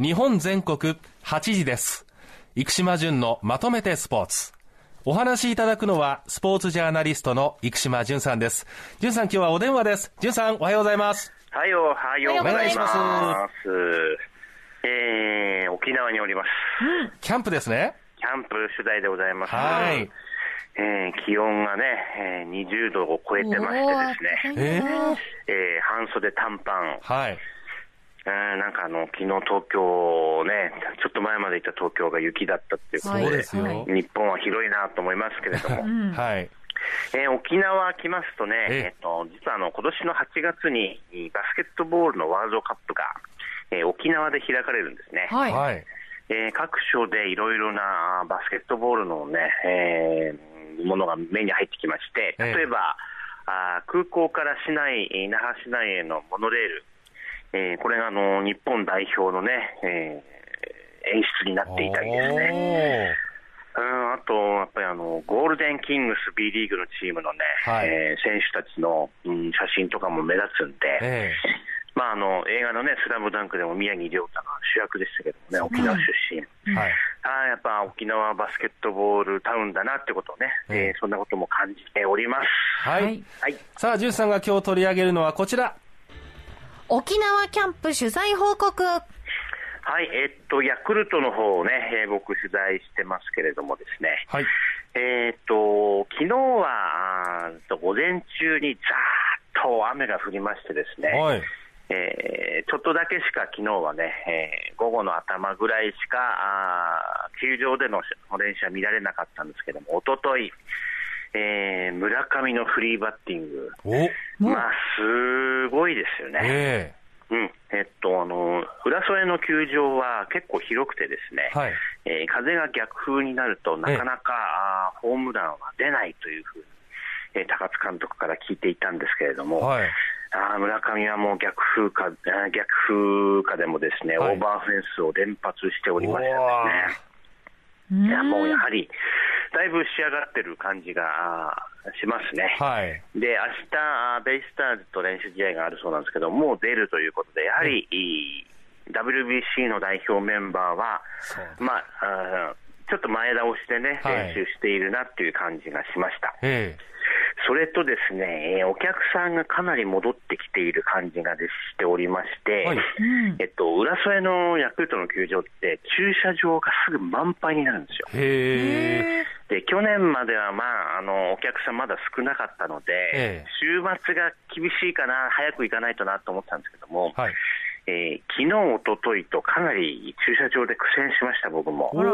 日本全国8時です。生島淳のまとめてスポーツ。お話しいただくのは、スポーツジャーナリストの生島淳さんです。淳さん、今日はお電話です。淳さん、おはようございます。はい、おはようございお願いしま。ますえー、沖縄におります。キャンプですね。キャンプ取材でございます。はい。えー、気温がね、えー、20度を超えてましてですね、えー、えー、半袖短パン、はい。えー、なんかあの、昨日東京ね、ちょっと前までいた東京が雪だったっていうことで、そうですよ。日本は広いなと思いますけれども、はい。えー沖縄来ますとね、えええっと、実はあの今年の8月にバスケットボールのワールドカップが、えー沖縄で開かれるんですね。はい。はい。えー各所でいろいろなバスケットボールのね、えーものが目に入ってきまして、ええ例えば、あー空港から市内、えー那覇市内へのモノレール、えーこれがあの日本代表のね、えー演出になっていたりですね。うん、あと、やっぱりあの、ゴールデンキングス B リーグのチームのね、はいえー選手たちの、うん、写真とかも目立つんで、えまああの、映画のね、スラムダンクでも宮城亮太が主役でしたけどもね、沖縄出身。えはい。ああ、やっぱ沖縄バスケットボールタウンだなってことをね、えええーそんなことも感じております。はい。はいはい。さあ、淳さんが今日取り上げるのはこちら。沖縄キャンプ取材報告。はい、えっと、ヤクルトの方をね、えー僕取材してますけれどもですね、はい。えーっと、昨日は、午前中にざーっと雨が降りましてですね、はい。えーちょっとだけしか昨日はね、えー午後の頭ぐらいしか、あー球場での練習は見られなかったんですけども、おととい、えー村上のフリーバッティング、お、まあ、すごいですよね。えうん、えっと、あの、浦添の球場は結構広くてですね、えはい。えー風が逆風になると、なかなか、あーホームランは出ないというふうに、えー高津監督から聞いていたんですけれども、はい。あー村上はもう逆風か、逆風かでもですね、はい。オーバーフェンスを連発しておりましてうわですね、いやもうやはり、だいぶ仕上がってる感じがしますね。はい。で、明日、あベイスターズと練習試合があるそうなんですけど、もう出るということで、やはり、WBC の代表メンバーは、まあ、あーちょっと前倒しでね、はい練習しているなっていう感じがしました。えそれとですね、えーお客さんがかなり戻ってきている感じがでしておりまして、はいうん。えっと、浦添のヤクルトの球場って、駐車場がすぐ満杯になるんですよ。で、去年までは、まあ、あの、お客さんまだ少なかったので、ええ週末が厳しいかな、早く行かないとなと思ったんですけども、はい。えー昨日、おとといとかなり駐車場で苦戦しました、僕も。もう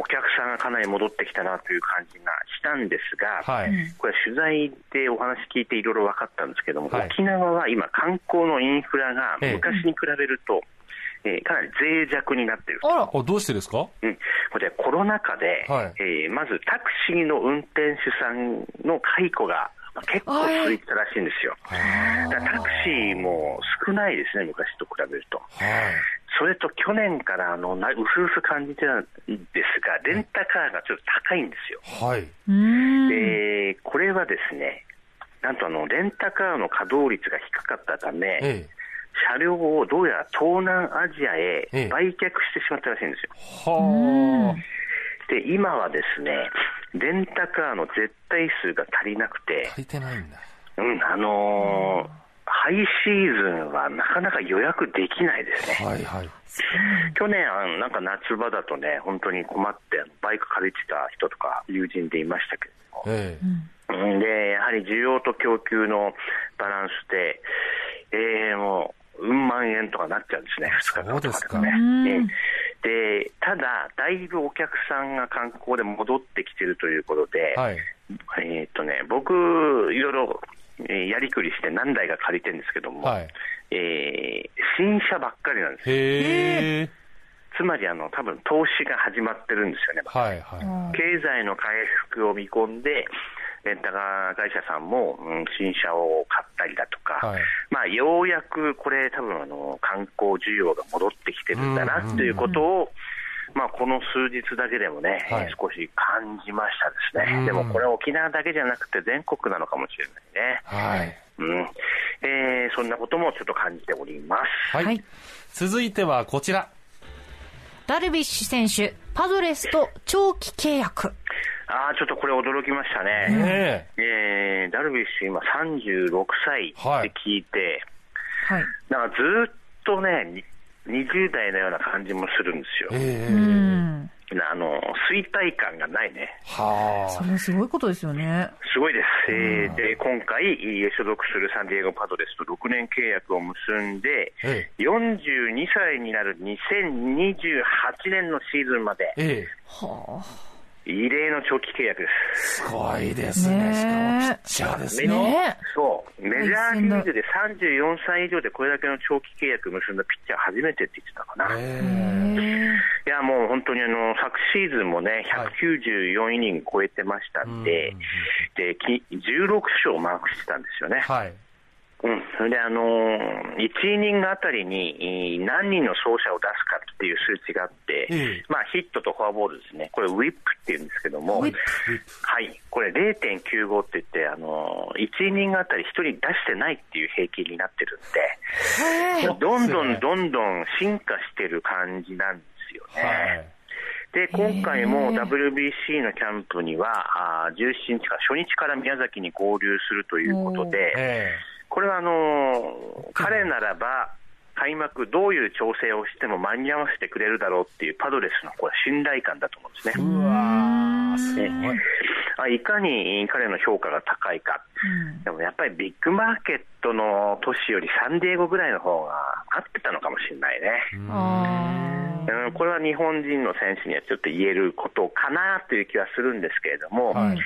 お客さんがかなり戻ってきたなという感じがしたんですが、はい。これ取材でお話聞いていろいろ分かったんですけども、はい沖縄は今観光のインフラがええ昔に比べると、えーかなり脆弱になっていると。あら。あ、どうしてですか？うん、これコロナ禍で、はいえーまずタクシーの運転手さんの解雇がまあ結構続いてたらしいんですよ。タクシーも少ないですね、昔と比べると。はい。それと去年からあのなうすうす感じてたんですが、レンタカーがちょっと高いんですよ。はい。で、これはですね、なんとあのレンタカーの稼働率が低かったため、ええ。車両をどうやら東南アジアへええ売却してしまったらしいんですよ。はで、今はですね、レンタカーの絶対数が足りなくてあ。、足りてないんだ。うん、あのーハイシーズンはなかなか予約できないですね。はいはい。去年、あのなんか夏場だとね、本当に困って、バイク借りてた人とか友人でいましたけども、ええ。うんで、やはり需要と供給のバランスで、えー、もう、うん万円とかなっちゃうんですね、2日間とかでもね。で、ただ、だいぶお客さんが観光で戻ってきてるということで、はい。えーっとね、僕、いろいろ、えーやりくりして何台か借りてるんですけども、はい。えー新車ばっかりなんですよ。つまり、あの、多分投資が始まってるんですよね。はいは経済の回復を見込んで、レンタカー会社さんも、うん新車を買ったりだとか、はいまあ、ようやくこれ、多分あの観光需要が戻ってきてるんだなということを、まあ、この数日だけでもね、はい少し感じましたですうんね。でもこれは沖縄だけじゃなくて全国なのかもしれないね。はい。うん。えー、そんなこともちょっと感じております。はい。はい続いてはこちら。ダルビッシュ選手、パドレスと長期契約。ああ、ちょっとこれ驚きましたね。ねえー、ダルビッシュ今36歳って聞いて、はい。なんかずーっとね、に20代のような感じもするんですよえ。えうえん。あの、衰退感がないね。はそれはすごいことですよね。すごいです。えーで、今回、所属するサンディエゴパドレスと6年契約を結んで、あ。え42歳になる2028年のシーズンまで、えええは異例の長期契約です。すごいですね。ねえしかもピッチャーです。ねそう、メジャーリーグで34歳以上でこれだけの長期契約結んだピッチャー初めてって言ってたかな。え。えいや、もう本当にあの、昨シーズンもね、194イニング超えてましたんで、で、き16勝をマークしてたんですよねえ。はい。うん。であのー、1イニングあたりにえー何人の走者を出すかっていう数値があって、ええまあヒットとフォアボールですね。これウィップって言うんですけども、はい。これ0.95って言って、あのー、1イニングあたり1人出してないっていう平均になってるんで、どんどんどんどん進化してる感じなんですよね。はい。で、今回も WBC のキャンプには、あー17日から、初日から宮崎に合流するということで、えこれはあのー彼ならば、開幕どういう調整をしても間に合わせてくれるだろうっていうパドレスのこれ信頼感だと思うんですえね。うわー、すごい。あいかに彼の評価が高いか。うんでもやっぱりビッグマーケットの都市よりサンディエゴぐらいの方が合ってたのかもしれないね。うん、これは日本人の選手にはちょっと言えることかなという気はするんですけれども、はい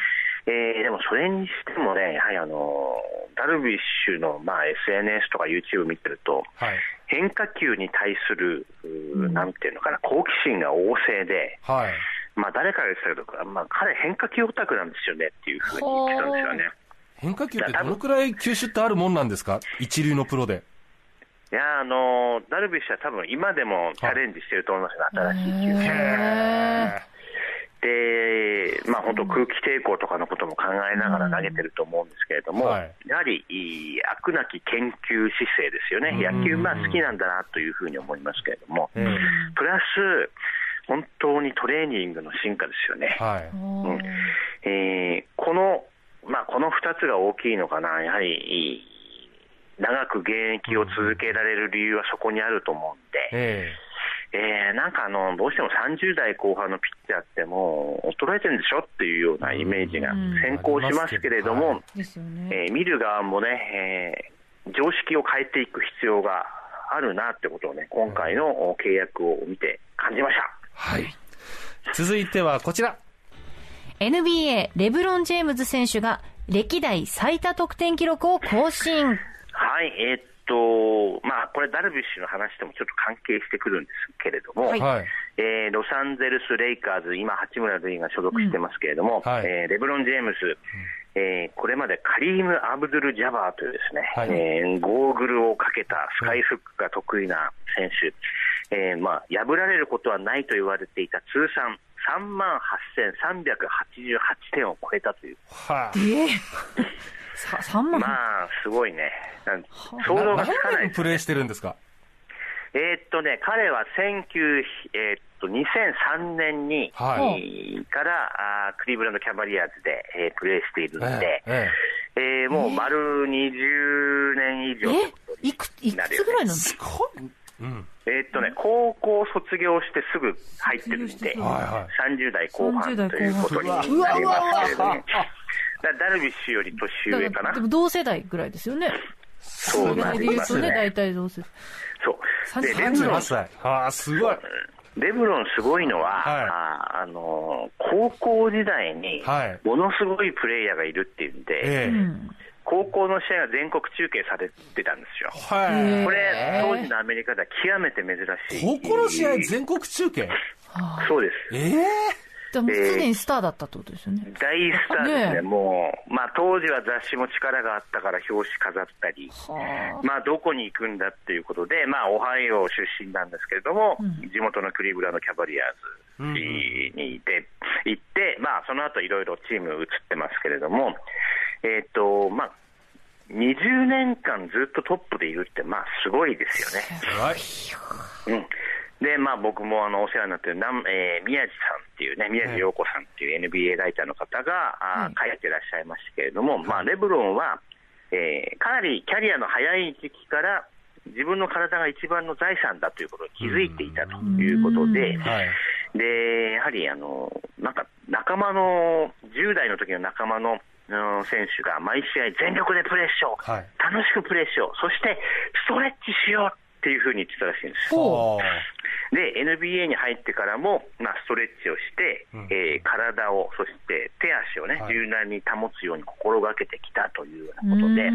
えーでもそれにしてもね、やはりあのダルビッシュの、まあ、SNS とか YouTube 見てると、はい。変化球に対する、うーなんていうのかな、好奇心が旺盛で、はい。まあ、誰かが言ってたけど、まあ、彼、変化球オタクなんですよねっていうふうに言ってたんですよね。変化球ってどのくらい球種ってあるもんなんですか？一流のプロで。いやあのダルビッシュは多分今でもチャレンジしてると思いますよ、新しい球種。本当、空気抵抗とかのことも考えながら投げてると思うんですけれども、はい。やはり飽くなき研究姿勢ですよね、野球、まあ、好きなんだなというふうに思いますけれども、ええプラス、本当にトレーニングの進化ですよね。はい。ーえーこの、まあ、この2つが大きいのかな、やはり長く現役を続けられる理由はそこにあると思うんで、ええーなんかあのどうしても30代後半のピッチャーってもう衰えてるんでしょっていうようなイメージがうん先行しますけれども、ね。えー見る側もね、えー常識を変えていく必要があるなってことをね、今回の契約を見て感じました。はい。続いてはこちら。NBA、レブロン・ジェームズ選手が歴代最多得点記録を更新。はい、えーっと、まあ、これ、ダルビッシュの話ともちょっと関係してくるんですけれども、はいはい。えーロサンゼルス・レイカーズ、今、八村塁が所属してますけれども、はいえーレブロン・ジェームズ、えーこれまでカリーム・アブドゥル・ジャバーというですね、はいえーゴーグルをかけたスカイフックが得意な選手、えーまあ、破られることはないと言われていた通算3万8388点を超えたという、はい。ええさ、3万、まあ、すごいね、想像がつかない何年プレーしてるんですか？えーっとね、彼は19えーっと2003年に、はい。えーからあークリーブランド・キャバリアーズで、えープレーしているので、えええーもう丸20年以上ということえいく、いくつぐらいなんですすごい。うん。えーっとね、高校卒業してすぐ入ってるんで、はいはい。30代後半30代ということになりますけれども、うわうわだ ダルビッシュより年上かなで、も同世代ぐらいですよね。そうな世代ですね。大体同世代。そうでレブロ38ン歳。ああ、すごい。レブロンすごいのは、はいああの高校時代にはいものすごいプレイヤーがいるっていうんで、ええうん。高校の試合が全国中継されてたんですよ。はい。これ当時のアメリカでは極めて珍しい。高校の試合全国中継？そうです。ええでもすでにスターだったってことですよね。大スターですね、ねえもう、まあ、当時は雑誌も力があったから表紙飾ったり、はまあ、どこに行くんだっていうことで、まあ、オハイオ出身なんですけれども、地元のクリーブランドキャバリアーズにいて、行って、まあ、その後いろいろチーム移ってますけれども、えっ、と、まあ、20年間ずっとトップでいるって、まあ、すごいですよね。はい。うんで、まあ、僕もあのお世話になってる南、えー宮地さんっていうね、宮地陽子さんっていう NBA ライターの方が、あー書いてらっしゃいましたけれども、まあ、レブロンは、えーかなりキャリアの早い時期から、自分の体が一番の財産だということに気づいていたということで、はい。で、やはりあの、なんか仲間の、10代の時の仲間の、うん選手が毎試合全力でプレーしよう、はい。楽しくプレーしよう、そしてストレッチしようっていうふうに言ってたらしいんです。ほで、NBA に入ってからも、まあ、ストレッチをして、うん。えー体を、そして手足をね、はい。柔軟に保つように心がけてきたというよううなことで、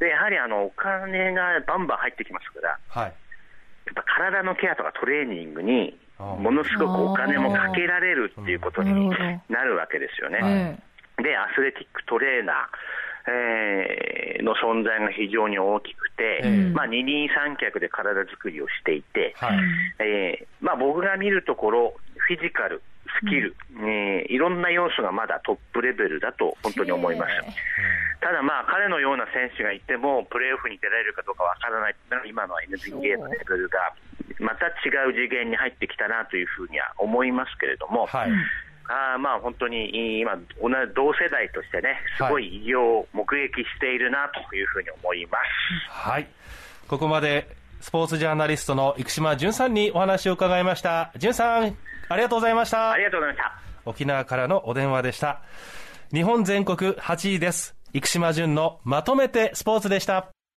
でやはりあのお金がバンバン入ってきますから、はい。やっぱ体のケアとかトレーニングに、ものすごくお金もかけられるっていうことになるわけですよね。えで、アスレティックトレーナー、えーの存在が非常に大きくて、ええまあ、二人三脚で体作りをしていて、はい。えーまあ、僕が見るところ、フィジカル、スキル、えーいろんな要素がまだトップレベルだと本当に思います。ただ、まあ、彼のような選手がいても、プレーオフに出られるかどうかわからないっていうのが今の NBA のレベルが、また違う次元に入ってきたなというふうには思いますけれども、はい。あーまあ本当に今、同世代としてね、すごい偉業を目撃しているなというふうに思います。はい。ここまで、スポーツジャーナリストの生島淳さんにお話を伺いました。淳さん、ありがとうございましたあ。りがとうございました。沖縄からのお電話でした。日本全国8位です。生島淳のまとめてスポーツでした。